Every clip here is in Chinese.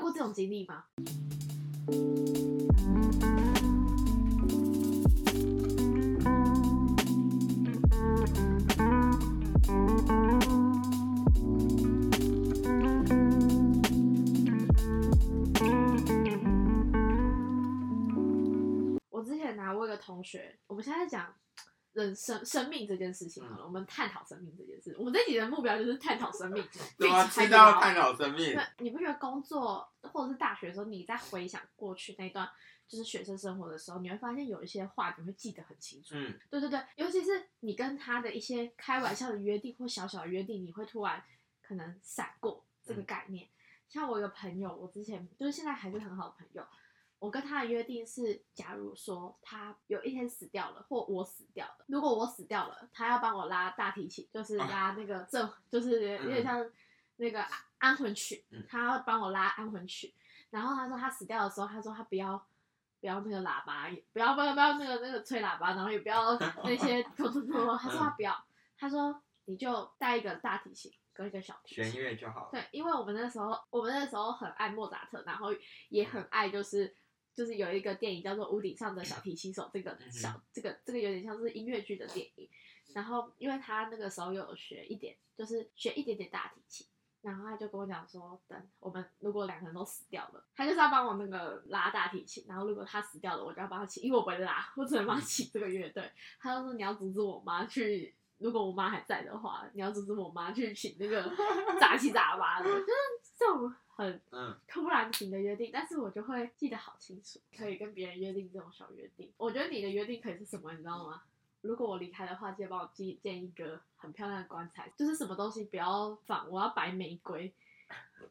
有过这种经历吗？我之前拿过一个同学，我们现在讲人生生命这件事情好了，我们探讨生命这件事。我们这集的目标就是探讨生命，怎么并且知道探讨生命？那你不觉得工作或者是大学的时候，你在回想过去那段就是学生生活的时候，你会发现有一些话你会记得很清楚。嗯，对对对，尤其是你跟他的一些开玩笑的约定或小小的约定，你会突然可能闪过这个概念。像我有个朋友，我之前就是现在还是很好的朋友，我跟他的约定是，假如说他有一天死掉了，或我死掉了，如果我死掉了，他要帮我拉大提琴，就是拉那个正，就是有点像那个安魂曲嗯，他要帮我拉安魂曲。然后他说他死掉的时候，他说他不要不要那个喇叭，也不要不要不要那个那个吹喇叭，然后也不要 那些咚咚咚，他说他不要，他说你就带一个大提琴跟一个小提弦琴。乐就好了。对，因为我们那时候我们那时候很爱莫扎特，然后也很爱就是就是有一个电影叫做《屋顶上的小提琴手》，这个小这个这个有点像是音乐剧的电影。然后因为他那个时候有学一点，就是学一点点大提琴。然后他就跟我讲说，等我们如果两个人都死掉了，他就是要帮我那个拉大提琴。然后如果他死掉了，我就要帮他起，因为我不会拉，我只能帮他起这个乐队。他就说你要阻止我妈去，如果我妈还在的话，你要阻止我妈去请那个杂七杂八的，就是这种很嗯，突然型的约定，但是我就会记得好清楚，可以跟别人约定这种小约定。我觉得你的约定可以是什么，你知道吗？如果我离开的话，记得帮我寄建一个很漂亮的棺材，就是什么东西不要放，我要白玫瑰，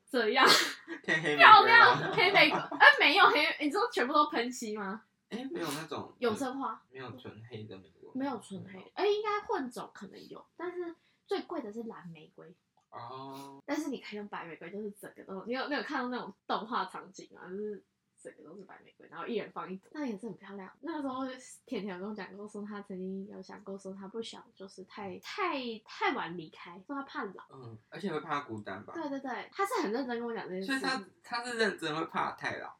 这样 漂亮黑玫瑰。哎、没有黑，你知道全部都喷漆吗？哎，没有那种永生花没有纯黑的玫瑰，没有纯黑，哎、应该混种可能有，但是最贵的是蓝玫瑰。哦，但是你可以用白玫瑰，就是整个都，你有你有看到那种动画场景啊，就是整个都是白玫瑰，然后一人放一朵，那也是很漂亮。那个时候甜甜有跟我讲过，说他曾经有想过说他不想就是太太太晚离开，说他怕老。嗯，而且会怕孤单吧？对对对，他是很认真跟我讲这件事。所以他他是认真会怕太老。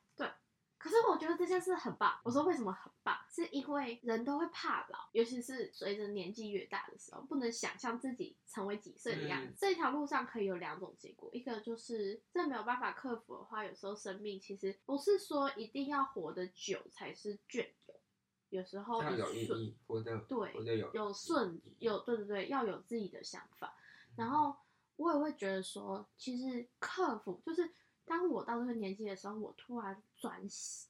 可是我觉得这件事很棒。我说为什么很棒？是因为人都会怕老，尤其是随着年纪越大的时候，不能想象自己成为几岁的样子。嗯这条路上可以有两种结果，一个就是这没有办法克服的话，有时候生命其实不是说一定要活得久才是隽永，有时候有意义，活得对活得有有顺有对对对，要有自己的想法。然后我也会觉得说，其实克服就是当我到这个年纪的时候，我突然转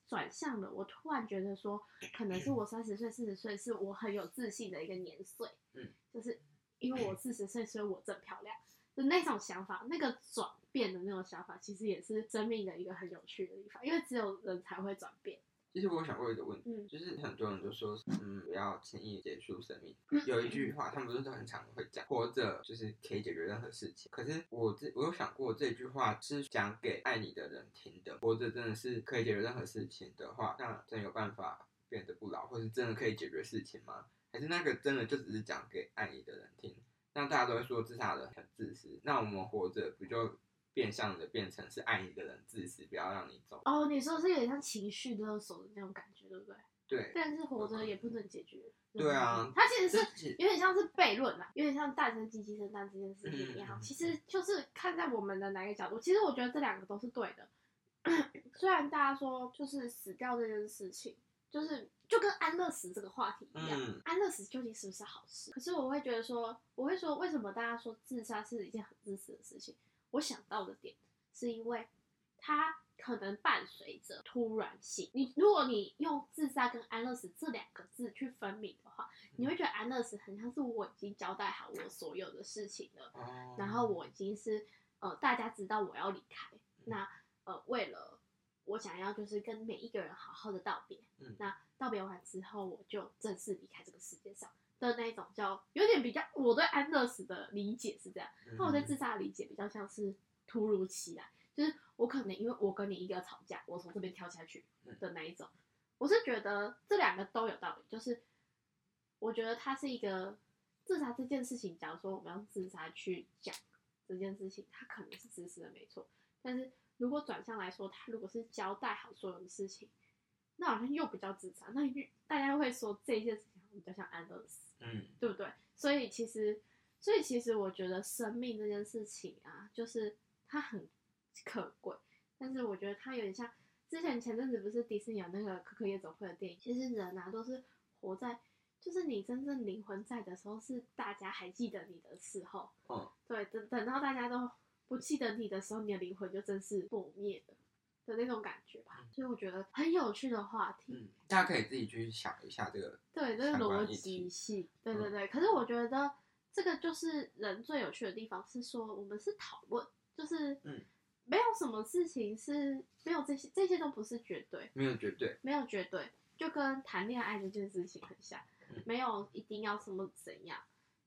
转向了，我突然觉得说，可能是我三十岁、四十岁是我很有自信的一个年岁。嗯，就是因为我四十岁，所以我真漂亮。就那种想法，那个转变的那种想法，其实也是生命的一个很有趣的地方，因为只有人才会转变。其实我有想过一个问题，嗯就是很多人都说，嗯，不要轻易结束生命。有一句话，他们不是都很常会讲，活着就是可以解决任何事情。可是我这我有想过，这句话是讲给爱你的人听的。活着真的是可以解决任何事情的话，那真有办法变得不老，或是真的可以解决事情吗？还是那个真的就只是讲给爱你的人听？那大家都会说自杀的人很自私，那我们活着不就变相的变成是爱一个人自私，不要让你走？哦，你说是有点像情绪勒索的那种感觉，对不对？对，但是活着也不能解决。对啊它其实是有点像是悖论啦，有点像诞生鸡鸡生蛋这件事情一样。嗯其实就是看在我们的哪个角度，其实我觉得这两个都是对的。虽然大家说就是死掉这件事情，就是就跟安乐死这个话题一样，嗯安乐死究竟是不是好事？可是我会觉得说，我会说为什么大家说自杀是一件很自私的事情？我想到的点是因为它可能伴随着突然性。你如果你用自杀跟安乐死这两个字去分明的话，你会觉得安乐死很像是我已经交代好我所有的事情了，哦然后我已经是呃大家知道我要离开，那呃为了我想要就是跟每一个人好好的道别，嗯那道别完之后我就正式离开这个世界上的那一种叫有点比较我对安乐死的理解是这样，那我对自杀的理解比较像是突如其来，就是我可能因为我跟你一个吵架，我从这边跳下去的那一种。我是觉得这两个都有道理，就是我觉得它是一个自杀这件事情，假如说我们用自杀去讲这件事情，它可能是自私的没错，但是如果转向来说，他如果是交代好所有的事情，那好像又比较自杀，那又大家会说这件事情比较像安乐死，嗯对不对？所以其实，所以其实我觉得生命这件事情啊，就是它很可贵，但是我觉得它有点像之前前阵子不是迪士尼有那个可可夜总会的电影，其实人啊都是活在。就是你真正灵魂在的时候，是大家还记得你的时候。哦，对，等等到大家都不记得你的时候，你的灵魂就真是破灭了的那种感觉吧。所以我觉得很有趣的话题。嗯，大家可以自己去想一下这个。对，这个逻辑系。对对对。可是我觉得这个就是人最有趣的地方，是说我们是讨论，就是嗯，没有什么事情是没有这些，这些都不是绝对，没有绝对。没有绝对，就跟谈恋爱这件事情很像。嗯没有一定要什么怎样，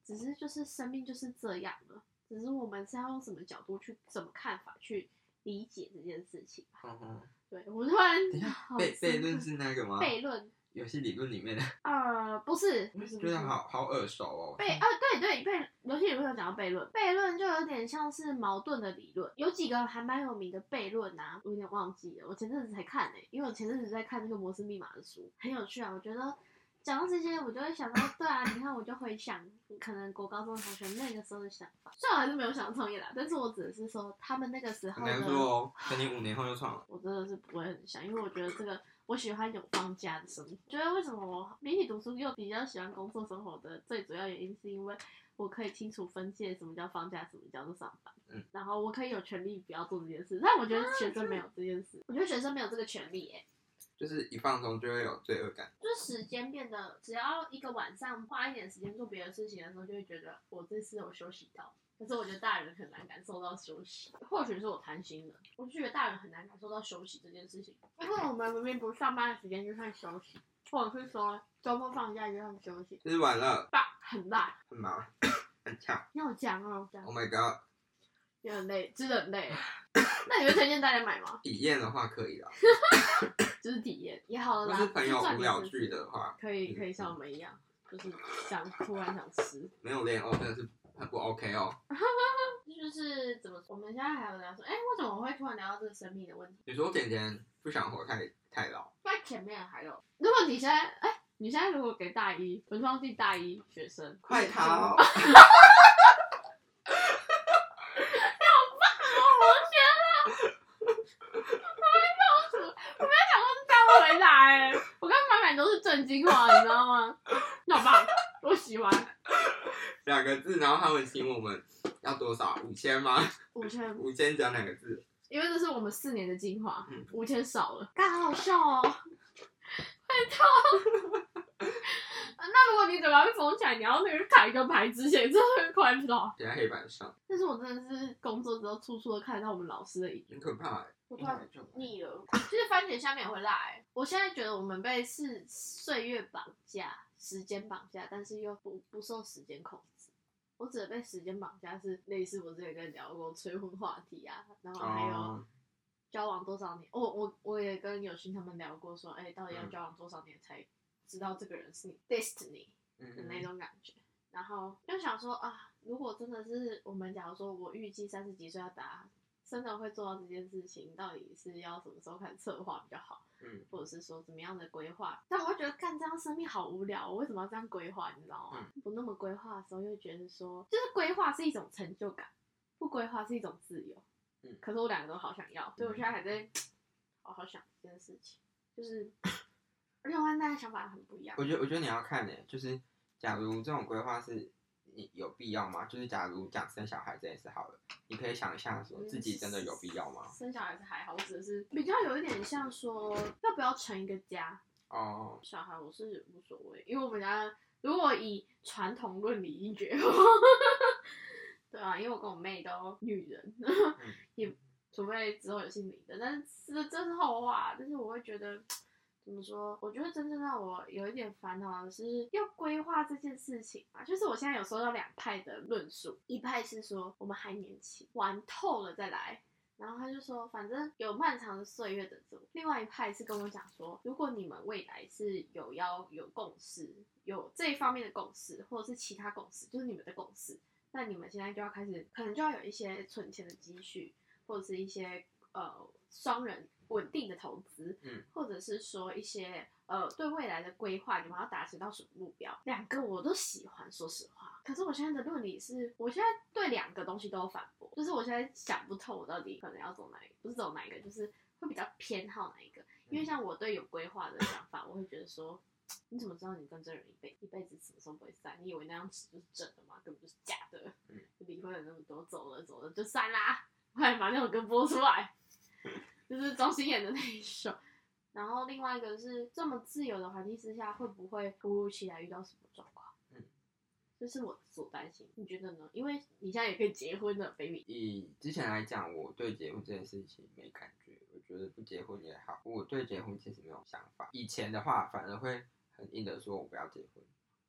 只是就是生命就是这样了，只是我们是要用什么角度去、怎么看法去理解这件事情吧。嗯哼，对我突然等一下，悖悖论是那个吗？悖论，游戏理论里面的，呃，不是，不是，好好耳熟哦。悖啊，对对悖，游戏理论有讲到悖论，悖论就有点像是矛盾的理论，有几个还蛮有名的悖论啊，我有点忘记了，我前阵子才看呢、因为我前阵子在看那个摩斯密码的书，很有趣啊，我觉得。讲到这些，我就会想到，对啊，你看，我就回想可能国高中同学那个时候的想法。虽然我还是没有想创业啦，但是我只是说他们那个时候很难的，说哦，等你五年后就创了。我真的是不会很想，因为我觉得这个我喜欢有放假的生活。觉得为什么我比起读书又比较喜欢工作生活的最主要原因，是因为我可以清楚分界什么叫放假，什么叫做上班。嗯，然后我可以有权利不要做这件事，但我觉得学生没有这件事，我觉得学生没有这个权利、欸，就是一放松就会有罪恶感。就是时间变得，只要一个晚上花一点时间做别的事情的时候，就会觉得我这次有休息到。可是我觉得大人很难感受到休息，或许是我贪心了。我就觉得大人很难感受到休息这件事情，因为我们明明不上班的时间就算休息，或者是说周末放假就算休息，吃完了，爸很烂，很忙，很呛。你好讲哦，讲 Oh my god！有点累，真的很累。那你会推荐大家买吗？体验的话可以啦，就是体验也好了啦，如果是朋友无聊点去的话，可以可以像我们一样，就是想突然想吃。没有练哦，真的是很不 OK 哦。就是怎么说？我们现在还有聊说，哎、为什么我会突然聊到这个生命的问题？你说点点不想活太太老，在前面还有，如果你现在，哎、你现在如果给大一文创系大一学生，快逃！我没有想过是这我刚满满都是正经话，你知道吗？那好棒，我喜欢。两个字，然后他们请我们要多少？五千吗？五千，五千讲两个字，因为这是我们四年的精华嗯，五千少了，刚好好笑哦。那如果你嘴巴被封起来，你要那个卡一个牌之前，真的会快不到。写在黑板上，但是我真的是工作之后，处处都看得到我们老师的影子很可怕欸。我突然就腻了。其实番茄下面也会辣欸我现在觉得我们被是岁月绑架、时间绑架，但是又不不受时间控制。我指的被时间绑架是类似我之前跟你聊过催婚话题啊，然后还有哦，交往多少年。我我我也跟有心他们聊过说，哎、到底要嗯交往多少年才知道这个人是你 destiny 的那嗯，种感觉。然后就想说啊，如果真的是我们，假如说我预计三十几岁要打，真的会做到这件事情，到底是要什么时候开始策划比较好，嗯，或者是说怎么样的规划？但我会觉得干这样生命好无聊，我为什么要这样规划？你知道吗？不那么规划的时候，又觉得说，就是规划是一种成就感，不规划是一种自由。嗯可是我两个都好想要，所以我现在还在 好好想这件事情，就是，而且我跟大家想法很不一样我。觉得我觉得你要看呢，就是假如这种规划是你有必要吗？就是假如讲生小孩这件事好了，你可以想一下说自己真的有必要吗？生小孩是还好，我只是比较有一点像说要不要成一个家。哦，小孩我是无所谓，因为我们家如果以传统论理一决，对啊，因为我跟我妹都女人，也除非之后有姓林的，但是这这是后话。但是我会觉得。怎么说？我觉得真正让我有一点烦恼的是要规划这件事情啊。就是我现在有收到两派的论述，一派是说我们还年轻，玩透了再来，然后他就说，反正有漫长的岁月等着我。另外一派是跟我讲说，如果你们未来是有要有共识，有这一方面的共识，或者是其他共识，就是你们的共识，那你们现在就要开始，可能就要有一些存钱的积蓄，或者是一些呃双人稳定的投资，嗯，或者是说一些呃对未来的规划，你们要达成到什么目标，两个我都喜欢，说实话。可是我现在的论理是，我现在对两个东西都有反驳，就是我现在想不透我到底可能要走哪一个，不是走哪一个，就是会比较偏好哪一个。因为像我对有规划的想法，我会觉得说，你怎么知道你跟这人一辈一辈子什么时候不会散？你以为那张纸就是真的吗？根本就是假的。嗯，离婚了那么多，走了走了就散啦。快把那首歌播出来，就是庄心妍的那一首。然后另外一个是这么自由的环境之下，会不会突如其来遇到什么状况？嗯，这是我所担心。你觉得呢？因为你现在也可以结婚了，baby。以之前来讲，我对结婚这件事情没感觉，我觉得不结婚也好。我对结婚其实没有想法。以前的话，反而会很硬的说我不要结婚。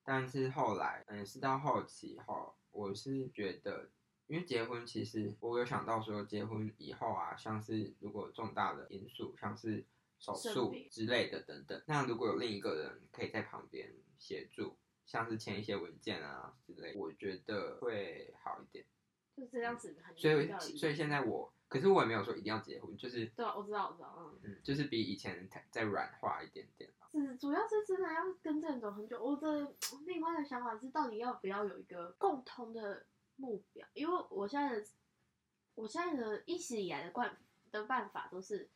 但是后来，嗯，是到后期后，我是觉得，因为结婚，其实我有想到说，结婚以后啊，像是如果重大的因素，像是手术之类的等等，那如果有另一个人可以在旁边协助，像是签一些文件啊之类，我觉得会好一点。就这样子很所以所以现在我，可是我也没有说一定要结婚，就是对啊，我知道我知道，嗯。嗯，就是比以前再软化一点点。是，主要是真的要跟这人走很久。我的另外的想法是，到底要不要有一个共同的目标？因为我现在的，我现在的一直以来的惯的办法都是，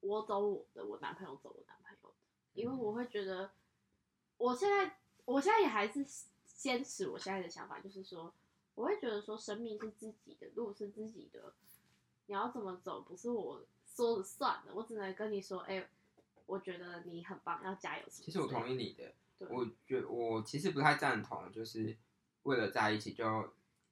我走我的，我男朋友走我男朋友的，因为我会觉得，我现在我现在也还是坚持我现在的想法，就是说，我会觉得说，生命是自己的，路是自己的，你要怎么走不是我说了算的，我只能跟你说，哎、我觉得你很棒，要加油。其实我同意你的，对我觉我其实不太赞同，就是为了在一起就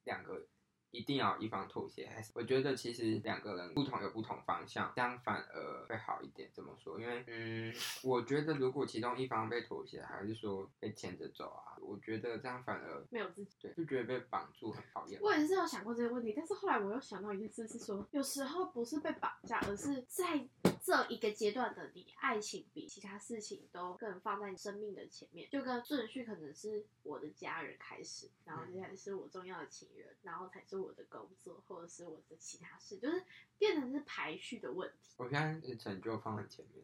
两个一定要一方妥协，还是我觉得其实两个人不同有不同方向，这样反而会好一点。怎么说？因为嗯，我觉得如果其中一方被妥协，还是说被牵着走啊，我觉得这样反而没有自己。对就觉得被绑住很讨厌。我也是有想过这个问题，但是后来我又想到一件事，是说有时候不是被绑架，而是在这一个阶段的你，爱情比其他事情都更放在你生命的前面，就跟顺序可能是我的家人开始，然后接下来是我重要的情人，然后才是我的工作或者是我的其他事，就是变成是排序的问题。我现在是成就放在前面。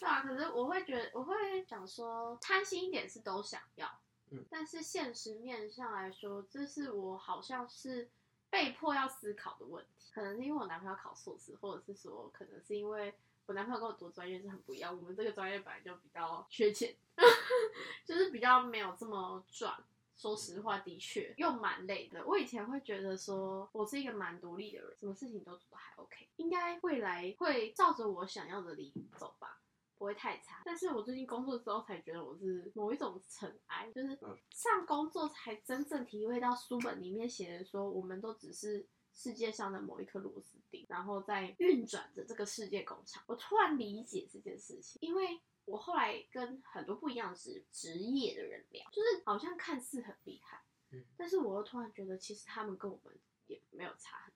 对啊，可是我会觉得，我会想说，贪心一点是都想要，嗯，但是现实面上来说，这是我好像是被迫要思考的问题。可能是因为我男朋友考硕士，或者是说，可能是因为我男朋友跟我读专业是很不一样，我们这个专业本来就比较缺钱，就是比较没有这么赚。说实话，的确又蛮累的。我以前会觉得说，我是一个蛮独立的人，什么事情都做得还 OK，应该未来会照着我想要的理走吧，不会太差。但是我最近工作之后才觉得我是某一种尘埃，就是嗯上工作才真正体会到书本里面写的说，我们都只是世界上的某一颗螺丝钉，然后在运转着这个世界工厂。我突然理解这件事情，因为。我后来跟很多不一样职职业的人聊，就是好像看似很厉害，嗯但是我又突然觉得，其实他们跟我们也没有差很多，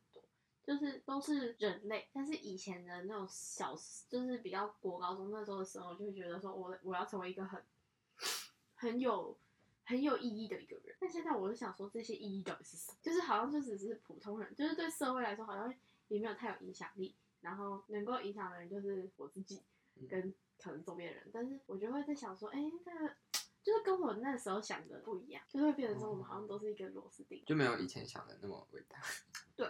就是都是人类。但是以前的那种小，就是比较国高中那时候的时候，就会觉得说我我要成为一个很很有很有意义的一个人。但现在我就想说，这些意义到底是什么？就是好像就只是普通人，就是对社会来说好像也没有太有影响力，然后能够影响的人就是我自己跟。可能周边的人，但是我就会在想说，哎、那个就是跟我那时候想的不一样，就会变成说我们好像都是一个螺丝钉，就没有以前想的那么伟大。突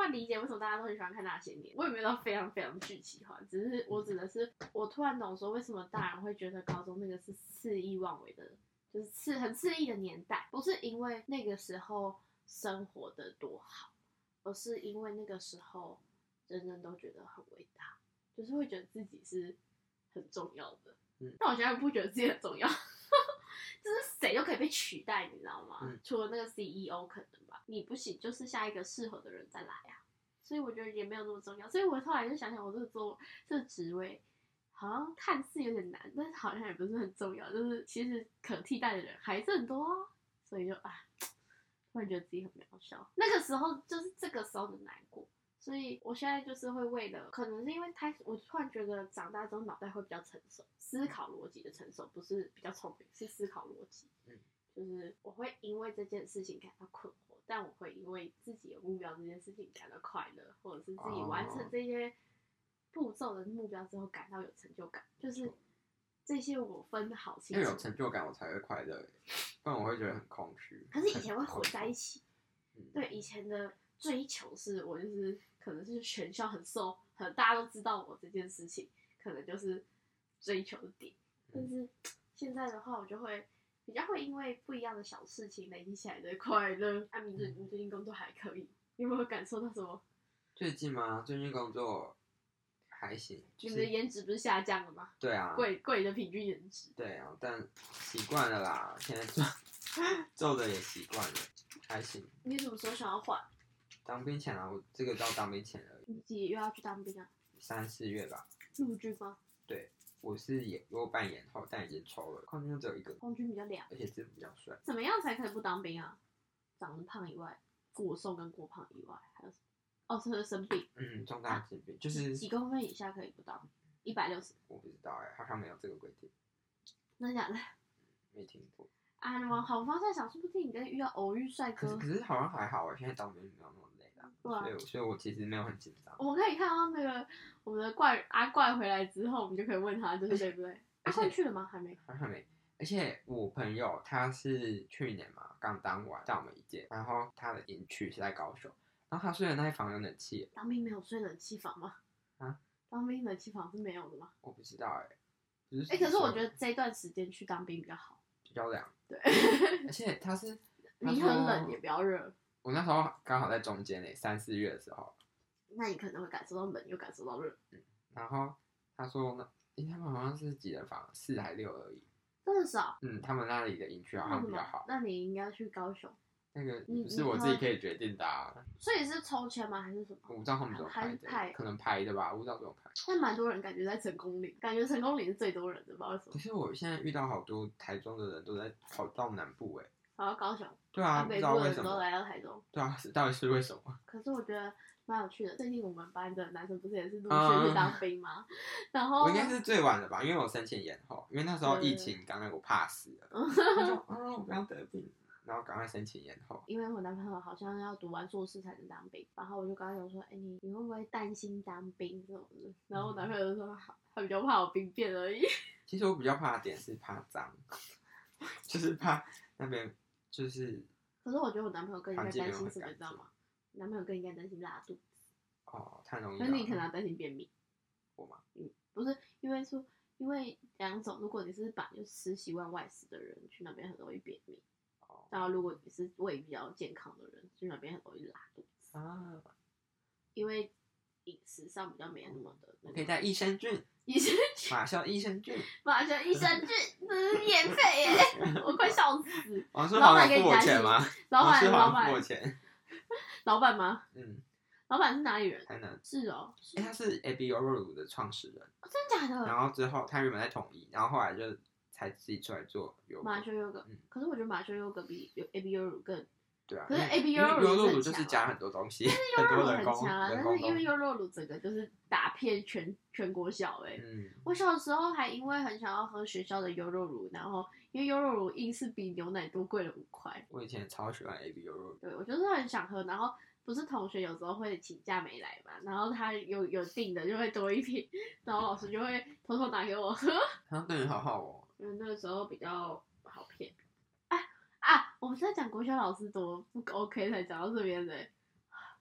然理解为什么大家都很喜欢看那些年，我也没有到非常非常巨喜欢，只是我指的是我突然懂说为什么大人会觉得高中那个是肆意妄为的，就是肆很肆意的年代，不是因为那个时候生活的多好，而是因为那个时候人人都觉得很伟大，就是会觉得自己是。很重要的，嗯，但我现在不觉得自己很重要，就是谁都可以被取代，你知道吗？嗯、除了那个 CEO 可能吧，你不行，就是下一个适合的人再来啊。所以我觉得也没有那么重要。所以我后来就想想，我这个做这个职位好像看似有点难，但是好像也不是很重要，就是其实可替代的人还是很多啊。所以就啊，突然觉得自己很渺小。那个时候就是这个时候的难过。所以我现在就是会为了，可能是因为开始，我突然觉得长大之后脑袋会比较成熟，思考逻辑的成熟，不是比较聪明，是思考逻辑。嗯，就是我会因为这件事情感到困惑，但我会因为自己有目标这件事情感到快乐，或者是自己完成哦这些步骤的目标之后感到有成就感，就是这些我分的好清楚因为有。成就感我才会快乐，不然我会觉得很空虚。可是以 前会混在一起，嗯 对以前的追求是我就是可能是全校很受，很大家都知道我这件事情，可能就是追求的点。但嗯是现在的话，我就会比较会因为不一样的小事情累积起来的快乐。阿明最你最近工作还可以，你有没有感受到什么？最近吗？最近工作还行，就你们的颜值不是下降了吗？对啊，贵贵的平均颜值。对啊，但习惯了啦，现在做 做的也习惯了，还行。你什么时候想要换？当兵前啊，我这个到当兵前而已，你几月要去当兵啊？三四月吧。陆军吗？我是演我有办延后，但已经抽了，空军只有一个，空军比较凉。而且字比较帅。怎么样才可以不当兵啊？长得胖以外，过瘦跟过胖以外，还有什么？哦，是生病，嗯，重大疾病就是几公分以下可以不当，一百六十，我不知道哎、好像没有这个规定，真的假的？没听过。啊，你往好方向想，说不定你跟遇到偶遇帅哥可是可，是好像还好哎、现在当兵没有那么所以我所以我其实没有很紧张。我们可以看到那个我们的怪阿怪回来之后，我们就可以问他，就是对不对？阿怪去了吗？还没。好像没。而且我朋友他是去年嘛刚当完，带我们一届，然后他的营区是在高雄，然后他睡的那一房有冷气，当兵没有睡冷气房吗？啊？当兵冷气房是没有的吗？我不知道哎、哎、可是我说觉得这段时间去当兵比较好。比较凉，对，而且他是 你很冷也不要热，我那时候刚好在中间诶，三四月的时候，那你可能会感受到冷又感受到热，然后他说那，诶他们好像是几人房，四还六而已。真的少。嗯，他们那里的营区好像比较好？。那你应该去高雄，那个是我自己可以决定的、啊，所以是抽签吗？还是什么？我不知道他们怎么还排的，可能排的吧，我不知道怎么排。但蛮多人感觉在成功岭，感觉成功岭是最多人的，不知道为什么。可是我现在遇到好多台中的人都在跑到南部哎、跑到高雄，对啊，不北知道为什么，来到台中。对啊，到底是为什么？可是我觉得蛮有趣的。最近我们班的男生不是也是陆嗯续去当兵吗？然后我应该是最晚的吧，因为我申请延后，因为那时候疫情刚刚我怕死了，我说啊我不要得病，然后赶快申请延后。因为我男朋友好像要读完硕士才能当兵，然后我就跟他讲说，哎、你你会不会担心当兵这种的？然后我男朋友就说，好他比较怕我兵变而已。其实我比较怕的点是怕脏，就是怕那边就是可是我觉得我男朋友更应该担心什么，你知道吗？男朋友更应该担心拉肚子，哦太容易可了。是你可能要担心便秘。我吗？嗯，不是因为说，因为两种，如果你是本来就吃习惯外食的人，去那边很容易便秘。哦然后如果你是胃比较健康的人，去那边很容易拉肚子，啊，因为饮食上比较没那么的那个。我可以带益生菌，益生马上益生菌。马上益生菌，这是免费耶！我快笑死。王世老板给你钱吗？老板，老板付我，钱。老板吗？嗯，老板是哪里人？台南。是哦，哎、他是 A B O 鲁的创始人，哦真假的？然后之后他原本在统一，然后后来就才自己出来做油马修优格嗯，可是我觉得马修优格比 A B U 乳更对啊，可是因为 AB 因为优酪乳就是加很多东西，优很酪乳很多人工强啊，但是因为东优酪乳整个就是打遍全全国小哎、嗯，我小时候还因为很想要喝学校的优酪乳，然后因为优酪乳硬是比牛奶多贵了五块，我以前超喜欢 A B 优酪乳，对我就是很想喝，然后不是同学有时候会请假没来嘛，然后他有有订的就会多一瓶，然后老师就会偷偷拿给我喝，他对你好好哦。因为那个时候比较啊，我们在讲国小老师多不 OK 才讲到这边的、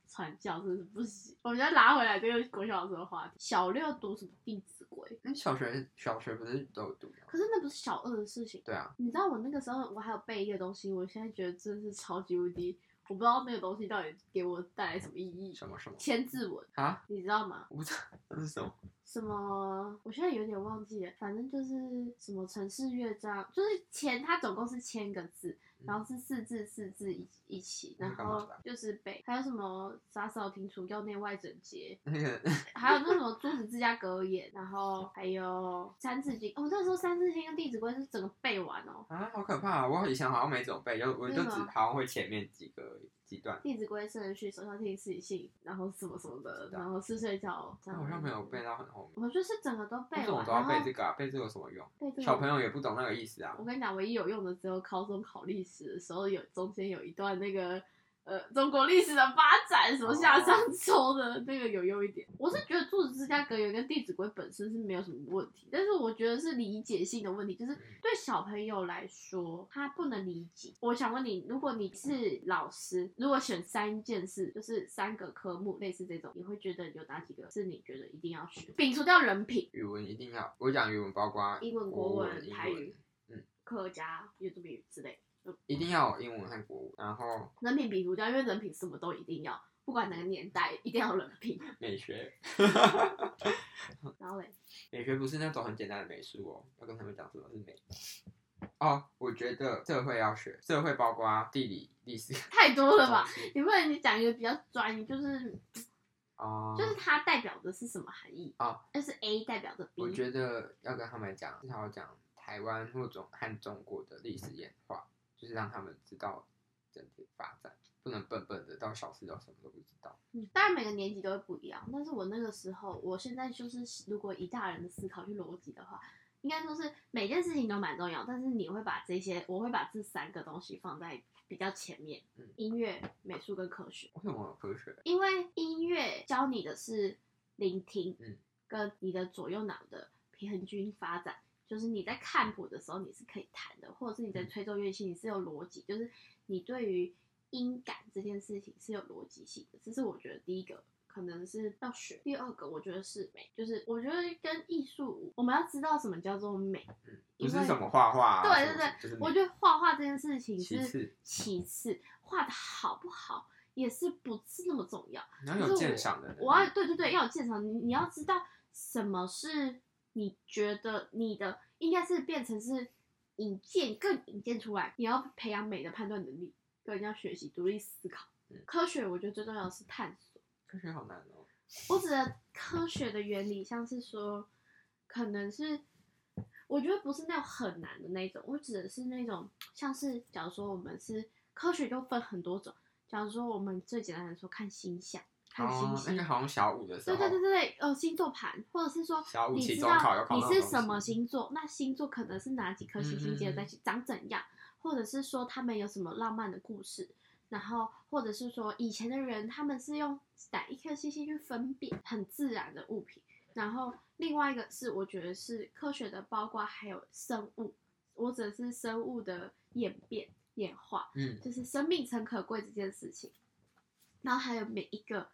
传教真是不行。我们要拉回来这个国小老师的话题。小六读什么《弟子规》？那小学小学不是都有读吗？可是那不是小二的事情。对啊，你知道我那个时候我还有背一个东西，我现在觉得真的是超级无敌，我不知道那个东西到底给我带来什么意义。什么什么千字文，啊？你知道吗？我不知道那是什么。什么？我现在有点忘记了，反正就是什么城市乐章，就是千，它总共是千个字，然后是四字四字一一起，然后就是背，还有什么洒扫庭除，要内外整洁，还有那什么朱子治家格言，然后还有三字经。哦，那时候三字经跟弟子规是整个背完哦。啊，好可怕、啊！我以前好像没怎么背，就我就只好像会前面几个而已几段，弟子规、圣人训、手下听、四信，然后什么什么的，然后四睡觉，我好像没有背。到很后面。我就是整个都背完，我都要背这个啊？背这个有什么用？背这个小朋友也不懂那个意思啊我。跟你讲，唯一有用的只有高中考历史的时候有中间有一段那个呃中国历史的发展什么夏商周的那个有用一点。我是觉得柱子芝加哥有跟《弟子规》本身是没有什么问题，但是我觉得是理解性的问题，就是对小朋友来说他不能理解。我想问你，如果你是老师，如果选三件事，就是三个科目类似这种，你会觉得有哪几个是你觉得一定要学？摒除掉人品，语文一定要，我讲语文包括英文、国国文、台语、嗯，客家、原住民语之类。一定要有英文和国文，然后人品比儒家，因为人品什么都一定要，不管哪个年代，一定要有人品。美学，然后嘞，美学不是那种很简单的美术哦，要跟他们讲什么是美。哦，我觉得社会要学，社会包括地理、历史，太多了吧？你不能你讲一个比较专业，就是哦，就是它代表的是什么含义？哦，就是 A 代表的 B。我觉得要跟他们讲，至少要讲台湾或中和中国的历史演化，就是让他们知道整体发展，不能笨笨的到小四都什么都不知道。嗯，当然每个年级都会不一样，但是我那个时候，我现在就是如果以大人的思考去逻辑的话，应该说是每件事情都蛮重要，但是你会把这些，我会把这三个东西放在比较前面，嗯音乐、美术跟科学。为什么有科学？因为音乐教你的是聆听，嗯，跟你的左右脑的平衡均发展，就是你在看谱的时候你是可以弹的，或者是你在嗯吹奏乐器你是有逻辑，就是你对于音感这件事情是有逻辑性的。这是我觉得第一个。可能是要学，第二个我觉得是美，就是我觉得跟艺术，我们要知道什么叫做美，不是什么画画、啊，对对对，我觉得画画这件事情是其次画的好不好也是不是那么重要。你要有鉴赏的我要对对对，要有鉴赏，你你要知道什么是你觉得你的应该是变成是引荐更引荐出来，你要培养美的判断能力，跟要学习独立思考。嗯科学我觉得最重要的是探索。科学好难哦。我指的科学的原理，像是说，可能是我觉得不是那种很难的那种，我指的是那种像是，假如说我们是科学就分很多种，假如说我们最简单的说看星象，看星哦，那星，个好像小五的时候，对对对对，哦，星座盘，或者是说小五期中考有道你考到的东是什么星座，那星座可能是哪几颗星星接在一起，长怎样，或者是说他们有什么浪漫的故事，然后或者是说以前的人他们是用哪一颗星星去分辨很自然的物品，然后另外一个是我觉得是科学的，包括还有生物，或者是生物的演变演化，嗯，就是生命诚可贵这件事情，然后还有每一个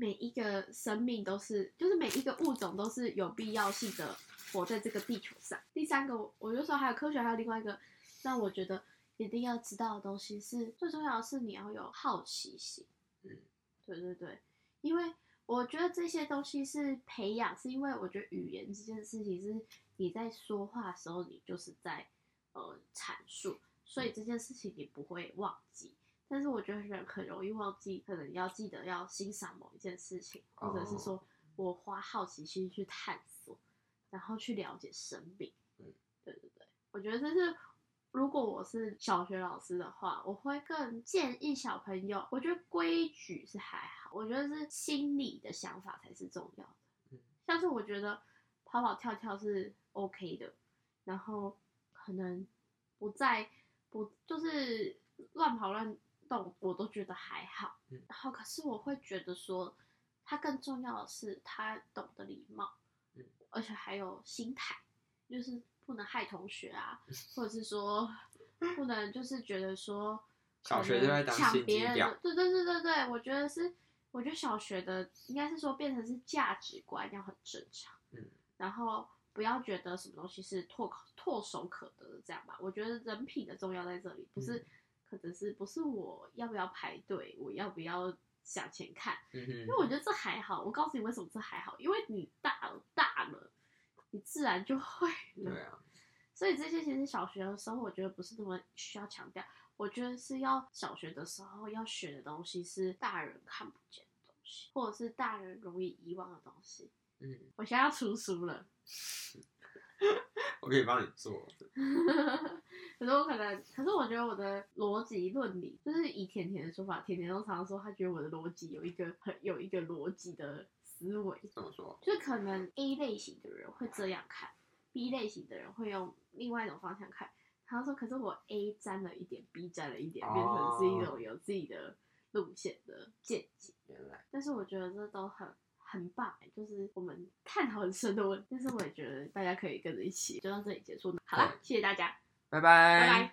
每一个生命都是，就是每一个物种都是有必要性的活在这个地球上。第三个，我我就说还有科学，还有另外一个让我觉得一定要知道的东西是最重要的是你要有好奇心。嗯，对对对，因为我觉得这些东西是培养，是因为我觉得语言这件事情是你在说话的时候，你就是在呃阐述，所以这件事情你不会忘记。但是我觉得人很容易忘记，可能要记得要欣赏某一件事情，或者是说我花好奇心去探索，然后去了解生命。嗯，对对对，我觉得这是如果我是小学老师的话，我会更建议小朋友，我觉得规矩是还好，我觉得是心理的想法才是重要的。嗯像是我觉得跑跑跳跳是 OK 的，然后可能不在不就是乱跑乱动，我都觉得还好。嗯然后可是我会觉得说，他更重要的是他懂得礼貌，嗯而且还有心态，就是不能害同学啊，或者是说 不能就是觉得说 小学抢别人的，对对对对对，我觉得是，我觉得小学的应该是说变成是价值观要很正常，嗯，然后不要觉得什么东西是唾口唾手可得的这样吧。我觉得人品的重要在这里，不是、嗯可能是不是我要不要排队，我要不要向前看，嗯，因为我觉得这还好。我告诉你为什么这还好，因为你大了大了，你自然就会 了。对啊，所以这些其实小学的时候，我觉得不是那么需要强调。我觉得是要小学的时候要学的东西是大人看不见的东西，或者是大人容易遗忘的东西。嗯，我现在要出书了，我可以帮你做，可是我可能，可是我觉得我的逻辑论理，就是以甜甜的说法，甜甜都常常说她觉得我的逻辑有一个很有一个逻辑的思维，怎么说？就是可能 A 类型的人会这样看，B 类型的人会用另外一种方向看。他说：“可是我 A 沾了一点，B 沾了一点，变成是一种有自己的路线的见解。原来但是我觉得这都很很棒欸，就是我们探讨很深的问题，但是我也觉得大家可以跟着一起，就到这里结束。好了，谢谢大家，拜拜。